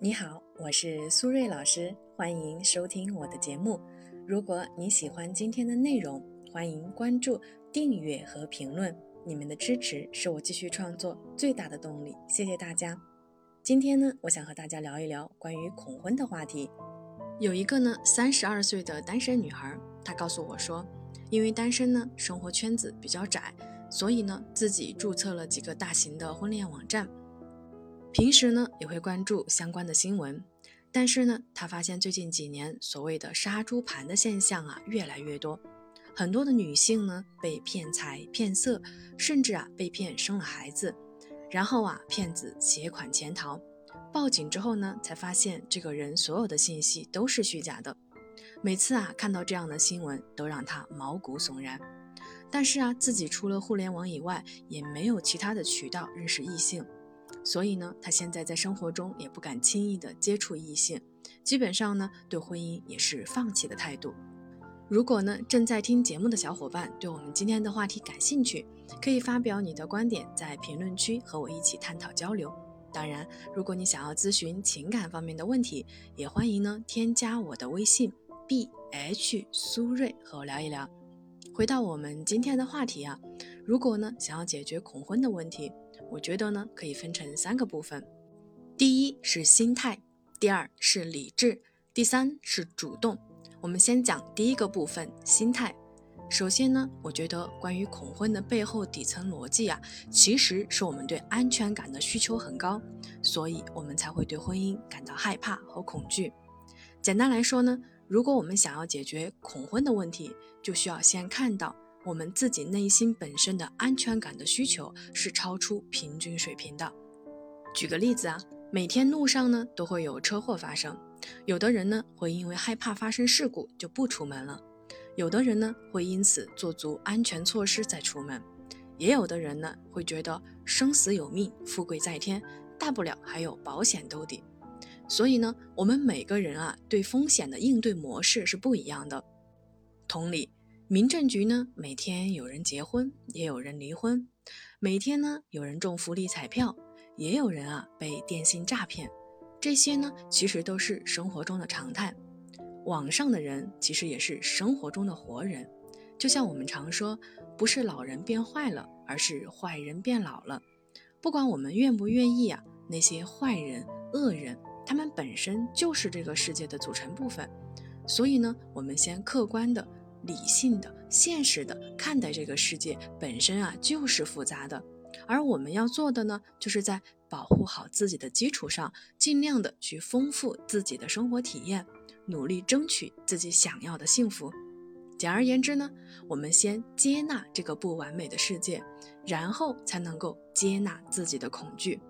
你好，我是苏瑞老师，欢迎收听我的节目。如果你喜欢今天的内容，欢迎关注、订阅和评论。你们的支持是我继续创作最大的动力，谢谢大家。今天呢，我想和大家聊一聊关于恐婚的话题。有一个呢，三十二岁的单身女孩，她告诉我说，因为单身呢，生活圈子比较窄，所以呢，自己注册了几个大型的婚恋网站。平时呢也会关注相关的新闻，但是呢，他发现最近几年所谓的杀猪盘的现象啊越来越多，很多的女性呢被骗财骗色，甚至啊被骗生了孩子，然后啊骗子携款潜逃，报警之后呢才发现这个人所有的信息都是虚假的，每次啊看到这样的新闻都让他毛骨悚然，但是啊自己除了互联网以外也没有其他的渠道认识异性。所以呢，他现在在生活中也不敢轻易的接触异性，基本上呢，对婚姻也是放弃的态度。如果呢，正在听节目的小伙伴对我们今天的话题感兴趣，可以发表你的观点，在评论区和我一起探讨交流。当然，如果你想要咨询情感方面的问题，也欢迎呢添加我的微信 b h 苏瑞和我聊一聊。回到我们今天的话题啊，如果呢想要解决恐婚的问题。我觉得呢，可以分成三个部分，第一是心态，第二是理智，第三是主动。我们先讲第一个部分，心态。首先呢，我觉得关于恐婚的背后底层逻辑啊，其实是我们对安全感的需求很高，所以我们才会对婚姻感到害怕和恐惧。简单来说呢，如果我们想要解决恐婚的问题，就需要先看到。我们自己内心本身的安全感的需求是超出平均水平的。举个例子啊，每天路上呢都会有车祸发生，有的人呢会因为害怕发生事故就不出门了，有的人呢会因此做足安全措施再出门，也有的人呢会觉得生死有命，富贵在天，大不了还有保险兜底。所以呢，我们每个人啊对风险的应对模式是不一样的。同理。民政局呢，每天有人结婚，也有人离婚；每天呢，有人中福利彩票，也有人啊被电信诈骗。这些呢，其实都是生活中的常态。网上的人其实也是生活中的活人。就像我们常说，不是老人变坏了，而是坏人变老了。不管我们愿不愿意啊，那些坏人、恶人，他们本身就是这个世界的组成部分。所以呢，我们先客观的。理性的、现实的看待这个世界本身啊，就是复杂的。而我们要做的呢，就是在保护好自己的基础上，尽量的去丰富自己的生活体验，努力争取自己想要的幸福。简而言之呢，我们先接纳这个不完美的世界，然后才能够接纳自己的恐惧。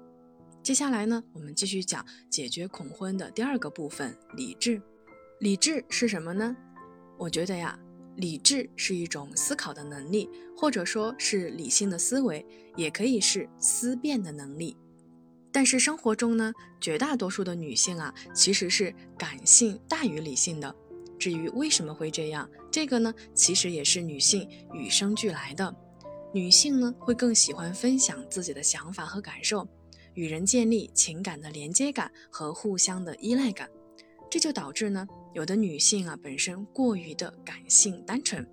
接下来呢，我们继续讲解决恐婚的第二个部分——理智。理智是什么呢？我觉得呀。理智是一种思考的能力，或者说是理性的思维，也可以是思辨的能力。但是生活中呢，绝大多数的女性啊，其实是感性大于理性的。至于为什么会这样，这个呢，其实也是女性与生俱来的。女性呢，会更喜欢分享自己的想法和感受，与人建立情感的连接感和互相的依赖感。这就导致呢，有的女性啊本身过于的感性单纯，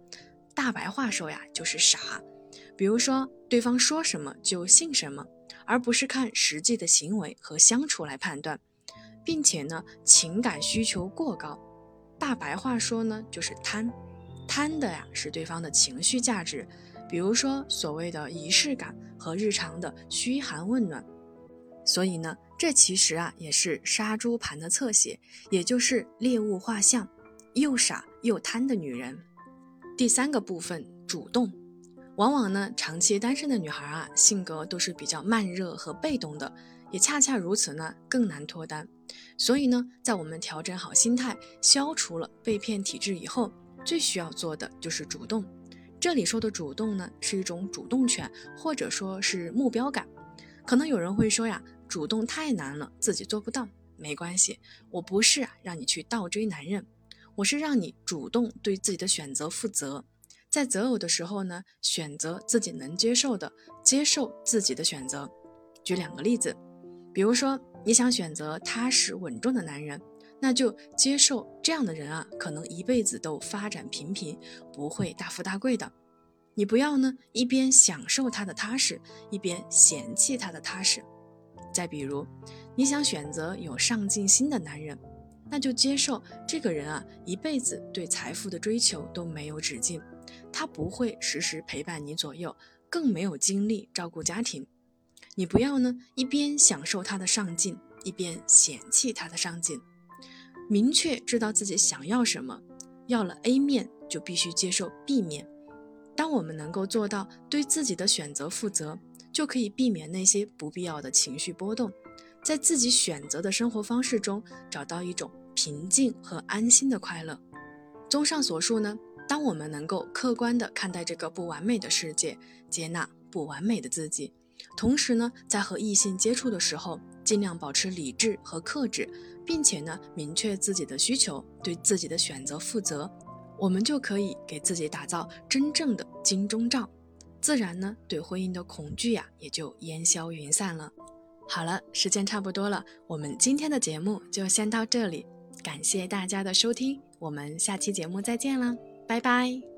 大白话说呀就是傻。比如说对方说什么就信什么，而不是看实际的行为和相处来判断，并且呢情感需求过高。大白话说呢就是贪，贪的呀是对方的情绪价值，比如说所谓的仪式感和日常的嘘寒问暖。所以呢，这其实啊也是杀猪盘的侧写，也就是猎物画像，又傻又贪的女人。第三个部分，主动，往往呢长期单身的女孩啊，性格都是比较慢热和被动的，也恰恰如此呢，更难脱单。所以呢，在我们调整好心态，消除了被骗体质以后，最需要做的就是主动。这里说的主动呢，是一种主动权，或者说是目标感。可能有人会说呀。主动太难了，自己做不到，没关系。我不是啊，让你去倒追男人，我是让你主动对自己的选择负责，在择偶的时候呢，选择自己能接受的，接受自己的选择。举两个例子，比如说你想选择踏实稳重的男人，那就接受这样的人啊，可能一辈子都发展平平，不会大富大贵的。你不要呢，一边享受他的踏实，一边嫌弃他的踏实。再比如，你想选择有上进心的男人，那就接受这个人啊，一辈子对财富的追求都没有止境，他不会时时陪伴你左右，更没有精力照顾家庭。你不要呢，一边享受他的上进，一边嫌弃他的上进。明确知道自己想要什么，要了 A 面就必须接受 B 面。当我们能够做到对自己的选择负责，就可以避免那些不必要的情绪波动，在自己选择的生活方式中找到一种平静和安心的快乐。综上所述呢，当我们能够客观地看待这个不完美的世界，接纳不完美的自己。同时呢，在和异性接触的时候，尽量保持理智和克制，并且呢，明确自己的需求，对自己的选择负责，我们就可以给自己打造真正的金钟罩，自然呢，对婚姻的恐惧呀，也就烟消云散了。好了，时间差不多了，我们今天的节目就先到这里，感谢大家的收听，我们下期节目再见啦，拜拜。